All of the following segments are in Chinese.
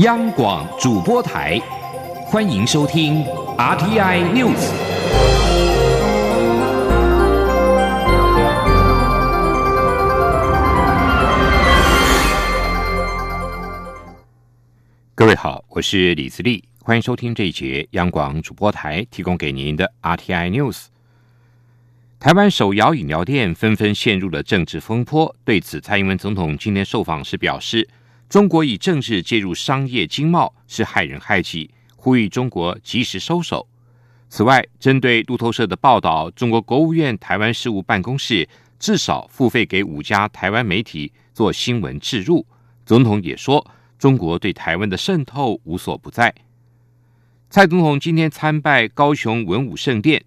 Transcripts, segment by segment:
央广主播台，欢迎收听 RTI News。各位好，我是李自立，欢迎收听这一节央广主播台提供给您的 RTI News。台湾手摇饮料店纷纷陷入了政治风波，对此，蔡英文总统今天受访时表示。中国以政治介入商业经贸是害人害己，呼吁中国及时收手。此外，针对路透社的报道，中国国务院台湾事务办公室至少付费给五家台湾媒体做新闻置入。总统也说，中国对台湾的渗透无所不在。蔡总统今天参拜高雄文武圣殿，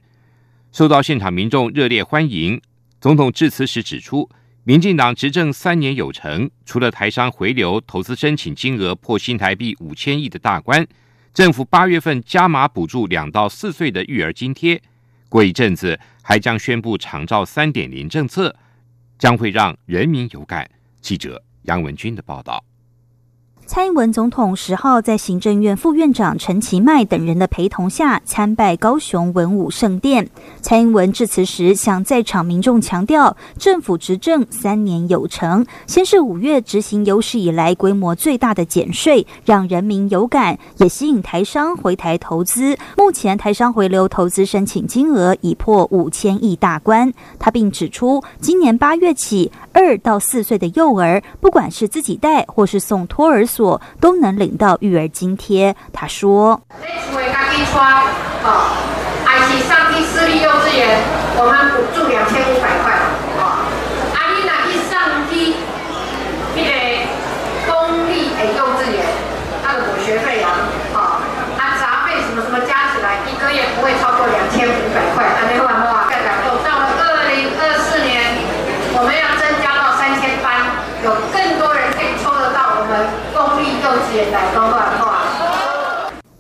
受到现场民众热烈欢迎。总统致辞时指出。民进党执政三年有成，除了台商回流投资申请金额破新台币五千亿的大关，政府八月份加码补助两到四岁的育儿津贴，过一阵子还将宣布长照三点零政策，将会让人民有感。记者杨文军的报道。蔡英文总统十号在行政院副院长陈其迈等人的陪同下参拜高雄文武圣殿。蔡英文致辞时向在场民众强调，政府执政三年有成，先是五月执行有史以来规模最大的减税，让人民有感，也吸引台商回台投资。目前台商回流投资申请金额已破五千亿大关。他并指出，今年八月起，二到四岁的幼儿，不管是自己带或是送托儿。所都能领到育儿津贴。他说：“还是上去私立幼稚园，我们补助两千五百块。哦，阿丽娜一上去那个公立诶幼稚园，他的补学费啊，哦，他杂费什么什么加起来，一个月不会超过两千五百块。阿丽话话，再讲到到了二零二四年，我们要增加到三千班，有更多人可以抽得到我们。”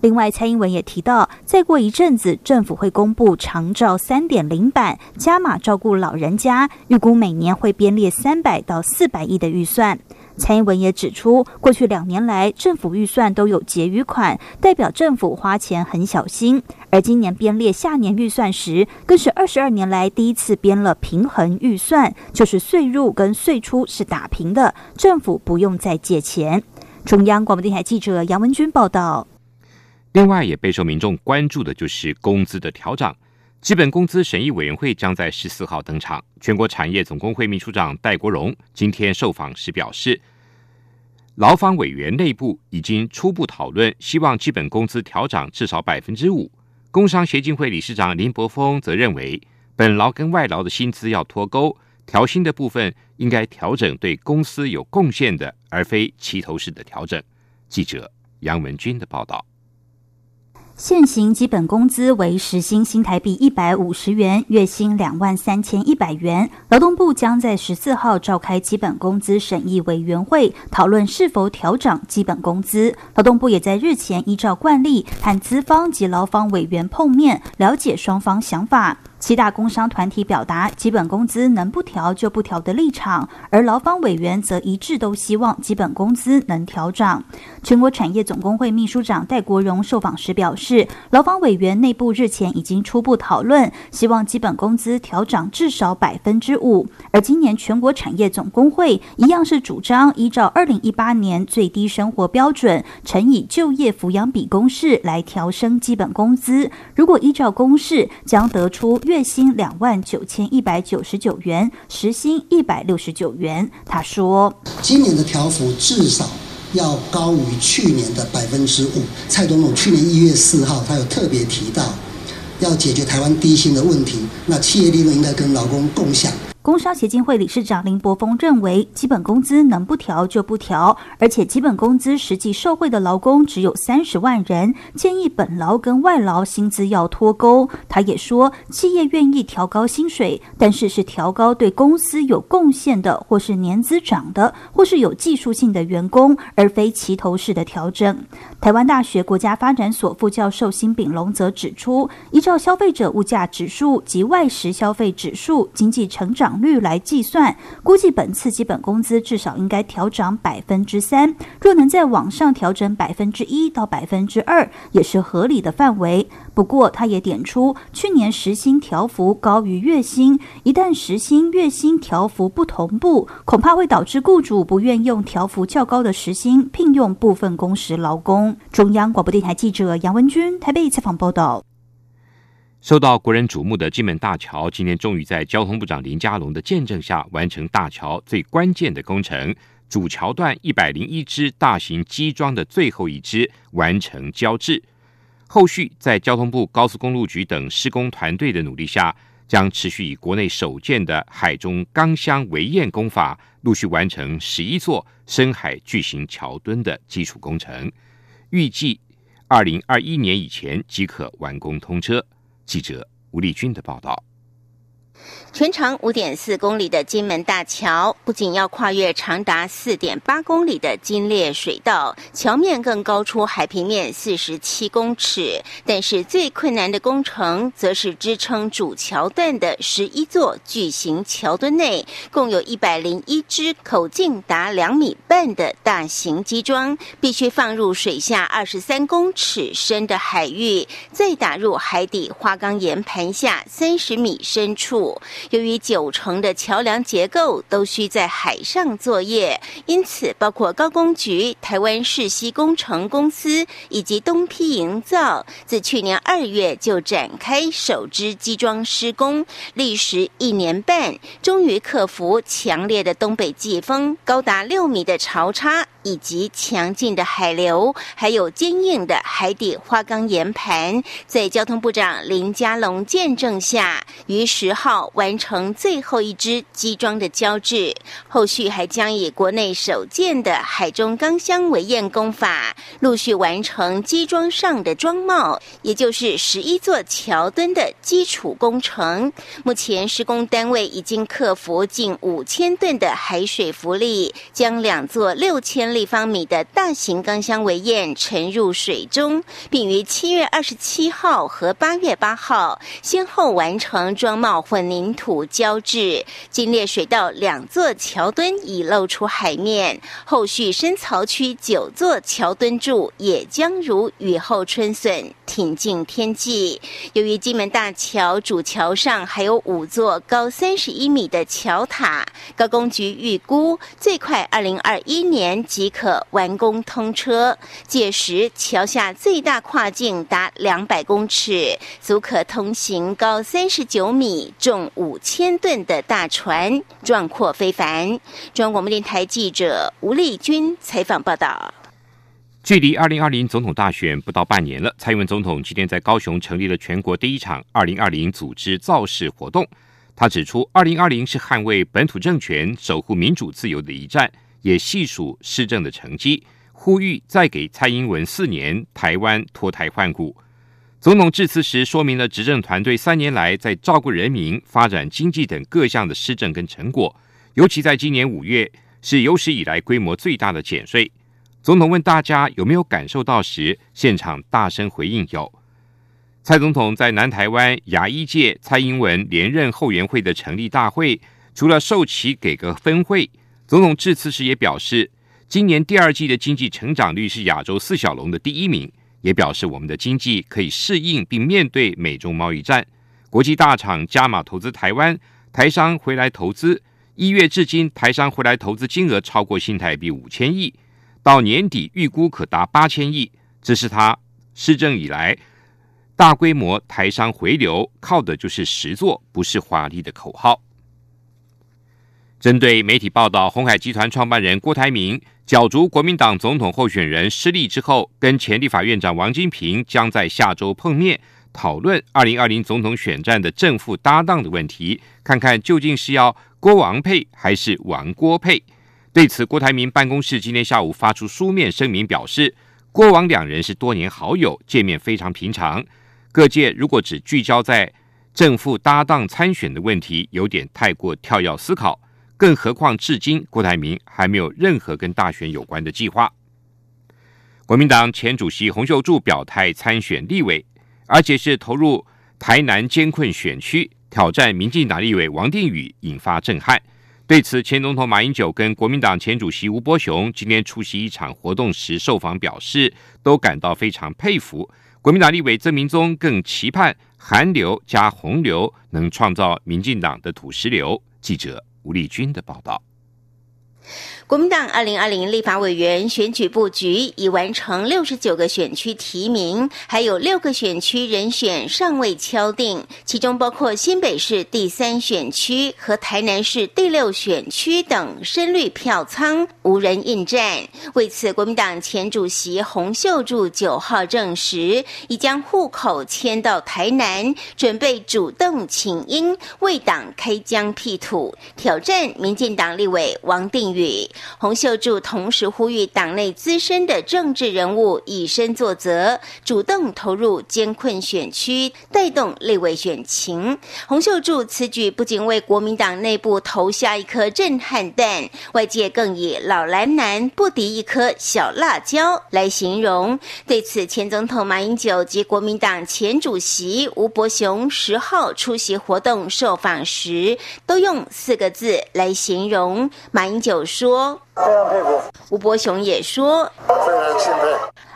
另外，蔡英文也提到，再过一阵子，政府会公布长照三点零版，加码照顾老人家，预估每年会编列三百到四百亿的预算。蔡英文也指出，过去两年来，政府预算都有结余款，代表政府花钱很小心。而今年编列下年预算时，更是二十二年来第一次编了平衡预算，就是税入跟税出是打平的，政府不用再借钱。中央广播电台记者杨文军报道。另外，也备受民众关注的就是工资的调整。基本工资审议委员会将在十四号登场。全国产业总工会秘书长戴国荣今天受访时表示，劳方委员内部已经初步讨论，希望基本工资调涨至少百分之五。工商协进会理事长林柏峰则认为，本劳跟外劳的薪资要脱钩。调薪的部分应该调整对公司有贡献的，而非齐头式的调整。记者杨文军的报道。现行基本工资为时薪新台币一百五十元，月薪两万三千一百元。劳动部将在十四号召开基本工资审议委员会，讨论是否调整基本工资。劳动部也在日前依照惯例，和资方及劳方委员碰面，了解双方想法。七大工商团体表达基本工资能不调就不调的立场，而劳方委员则一致都希望基本工资能调涨。全国产业总工会秘书长戴国荣受访时表示，劳方委员内部日前已经初步讨论，希望基本工资调涨至少百分之五。而今年全国产业总工会一样是主张依照二零一八年最低生活标准乘以就业抚养比公式来调升基本工资。如果依照公式，将得出月薪两万九千一百九十九元，时薪一百六十九元。他说：“今年的条幅至少要高于去年的百分之五。”蔡总统去年一月四号，他有特别提到，要解决台湾低薪的问题，那企业利润应该跟劳工共享。工商协进会理事长林柏峰认为，基本工资能不调就不调，而且基本工资实际受惠的劳工只有三十万人，建议本劳跟外劳薪资要脱钩。他也说，企业愿意调高薪水，但是是调高对公司有贡献的，或是年资长的，或是有技术性的员工，而非齐头式的调整。台湾大学国家发展所副教授辛炳龙则指出，依照消费者物价指数及外食消费指数，经济成长。率来计算，估计本次基本工资至少应该调涨百分之三。若能在往上调整百分之一到百分之二，也是合理的范围。不过，他也点出，去年时薪调幅高于月薪，一旦时薪月薪调幅不同步，恐怕会导致雇主不愿用调幅较高的时薪聘用部分工时劳工。中央广播电台记者杨文君台北采访报道。受到国人瞩目的金门大桥，今天终于在交通部长林佳龙的见证下，完成大桥最关键的工程——主桥段一百零一支大型机桩的最后一支完成交制。后续在交通部高速公路局等施工团队的努力下，将持续以国内首建的海中钢箱围堰工法，陆续完成十一座深海巨型桥墩的基础工程，预计二零二一年以前即可完工通车。记者吴丽君的报道。全长五点四公里的金门大桥，不仅要跨越长达四点八公里的金烈水道，桥面更高出海平面四十七公尺。但是最困难的工程，则是支撑主桥段的十一座巨型桥墩内，共有一百零一只口径达两米半的大型机桩，必须放入水下二十三公尺深的海域，再打入海底花岗岩盘下三十米深处。由于九成的桥梁结构都需在海上作业，因此包括高工局、台湾世溪工程公司以及东批营造，自去年二月就展开首支基桩施工，历时一年半，终于克服强烈的东北季风、高达六米的潮差。以及强劲的海流，还有坚硬的海底花岗岩盘，在交通部长林佳龙见证下，于十号完成最后一支机装的交制。后续还将以国内首建的海中钢箱围堰工法，陆续完成机装上的装帽，也就是十一座桥墩的基础工程。目前施工单位已经克服近五千吨的海水浮力，将两座六千。立方米的大型钢箱围堰沉入水中，并于七月二十七号和八月八号先后完成装帽混凝土浇制。金烈水道两座桥墩已露出海面，后续深槽区九座桥墩柱也将如雨后春笋挺进天际。由于金门大桥主桥上还有五座高三十一米的桥塔，高工局预估最快二零二一年即。即可完工通车，届时桥下最大跨径达两百公尺，足可通行高三十九米、重五千吨的大船，壮阔非凡。中央广播电台记者吴丽君采访报道。距离二零二零总统大选不到半年了，蔡英文总统今天在高雄成立了全国第一场二零二零组织造势活动。他指出，二零二零是捍卫本土政权、守护民主自由的一战。也细数施政的成绩，呼吁再给蔡英文四年，台湾脱胎换骨。总统致辞时说明了执政团队三年来在照顾人民、发展经济等各项的施政跟成果，尤其在今年五月是有史以来规模最大的减税。总统问大家有没有感受到时，现场大声回应有。蔡总统在南台湾牙医界蔡英文连任后援会的成立大会，除了授旗给个分会。总统致辞时也表示，今年第二季的经济成长率是亚洲四小龙的第一名，也表示我们的经济可以适应并面对美中贸易战。国际大厂加码投资台湾，台商回来投资，一月至今台商回来投资金额超过新台币五千亿，到年底预估可达八千亿。这是他施政以来大规模台商回流，靠的就是实作，不是华丽的口号。针对媒体报道，红海集团创办人郭台铭角逐国民党总统候选人失利之后，跟前立法院长王金平将在下周碰面，讨论二零二零总统选战的正副搭档的问题，看看究竟是要郭王配还是王郭配。对此，郭台铭办公室今天下午发出书面声明，表示郭王两人是多年好友，见面非常平常。各界如果只聚焦在正副搭档参选的问题，有点太过跳跃思考。更何况，至今郭台铭还没有任何跟大选有关的计划。国民党前主席洪秀柱表态参选立委，而且是投入台南艰困选区。挑战民进党立委王定宇，引发震撼。对此，前总统马英九跟国民党前主席吴伯雄今天出席一场活动时受访表示，都感到非常佩服。国民党立委曾明宗更期盼韩流加洪流能创造民进党的土石流。记者吴立军的报道。国民党二零二零立法委员选举布局已完成六十九个选区提名，还有六个选区人选尚未敲定，其中包括新北市第三选区和台南市第六选区等深绿票仓无人应战。为此，国民党前主席洪秀柱九号证实，已将户口迁到台南，准备主动请缨为党开疆辟土，挑战民进党立委王定宇。洪秀柱同时呼吁党内资深的政治人物以身作则，主动投入艰困选区，带动立委选情。洪秀柱此举不仅为国民党内部投下一颗震撼弹，外界更以“老蓝男不敌一颗小辣椒”来形容。对此，前总统马英九及国民党前主席吴伯雄十号出席活动受访时，都用四个字来形容。马英九说。非常佩服，吴伯雄也说非常钦佩。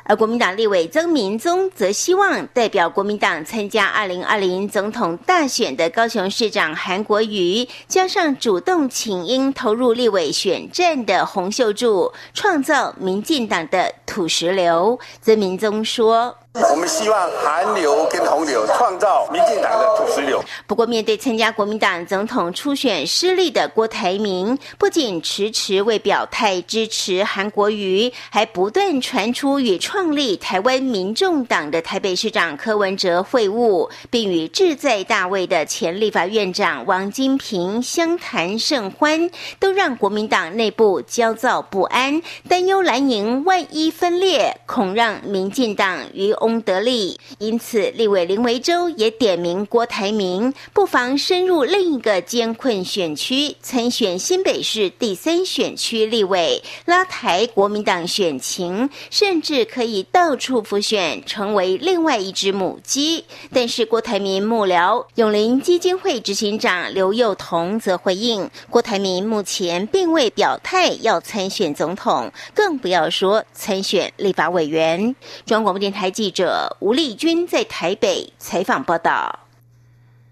而国民党立委曾明宗则希望代表国民党参加二零二零总统大选的高雄市长韩国瑜，加上主动请缨投入立委选战的洪秀柱，创造民进党的土石流。曾明宗说。我们希望韩流跟洪流创造民进党的土石流。不过，面对参加国民党总统初选失利的郭台铭，不仅迟迟未表态支持韩国瑜，还不断传出与创立台湾民众党的台北市长柯文哲会晤，并与志在大位的前立法院长王金平相谈甚欢，都让国民党内部焦躁不安，担忧蓝营万一分裂，恐让民进党与。功德利，因此立委林维洲也点名郭台铭，不妨深入另一个艰困选区参选新北市第三选区立委，拉抬国民党选情，甚至可以到处复选，成为另外一只母鸡。但是郭台铭幕僚永林基金会执行长刘幼彤则回应，郭台铭目前并未表态要参选总统，更不要说参选立法委员。中央广播电台记者。者吴丽君在台北采访报道：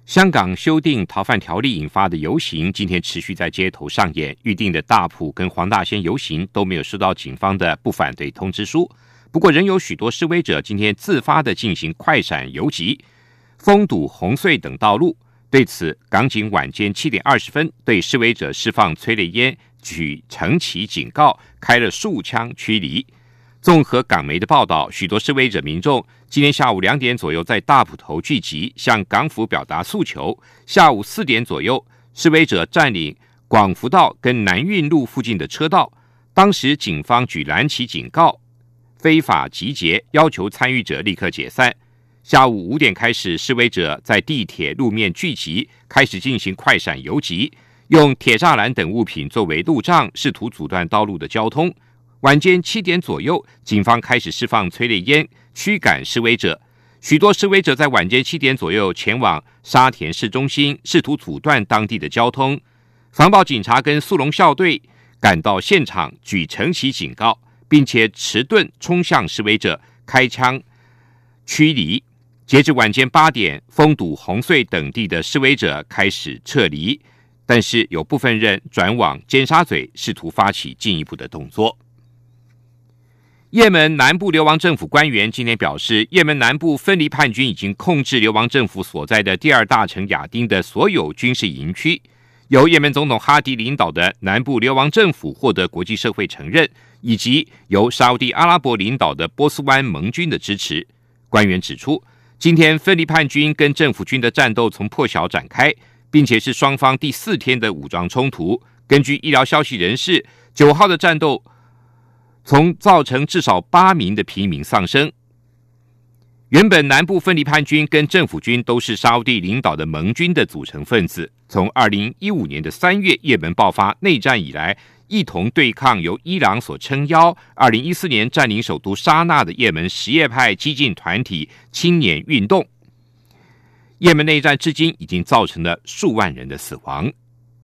香港修订逃犯条例引发的游行，今天持续在街头上演。预定的大埔跟黄大仙游行都没有收到警方的不反对通知书。不过，仍有许多示威者今天自发的进行快闪游击，封堵红隧等道路。对此，港警晚间七点二十分对示威者释放催泪烟、举橙旗警告，开了数枪驱离。综合港媒的报道，许多示威者民众今天下午两点左右在大埔头聚集，向港府表达诉求。下午四点左右，示威者占领广福道跟南运路附近的车道，当时警方举蓝旗警告非法集结，要求参与者立刻解散。下午五点开始，示威者在地铁路面聚集，开始进行快闪游击，用铁栅栏等物品作为路障，试图阻断道路的交通。晚间七点左右，警方开始释放催泪烟驱赶示威者。许多示威者在晚间七点左右前往沙田市中心，试图阻断当地的交通。防暴警察跟速龙校队赶到现场，举橙旗警告，并且持盾冲向示威者，开枪驱离。截至晚间八点，封堵红隧等地的示威者开始撤离，但是有部分人转往尖沙咀，试图发起进一步的动作。也门南部流亡政府官员今天表示，也门南部分离叛军已经控制流亡政府所在的第二大城亚丁的所有军事营区。由也门总统哈迪领导的南部流亡政府获得国际社会承认，以及由沙地阿拉伯领导的波斯湾盟军的支持。官员指出，今天分离叛军跟政府军的战斗从破晓展开，并且是双方第四天的武装冲突。根据医疗消息人士，九号的战斗。从造成至少八名的平民丧生。原本南部分离叛军跟政府军都是沙地领导的盟军的组成分子。从二零一五年的三月也门爆发内战以来，一同对抗由伊朗所撑腰、二零一四年占领首都沙那的也门什叶派激进团体青年运动。也门内战至今已经造成了数万人的死亡。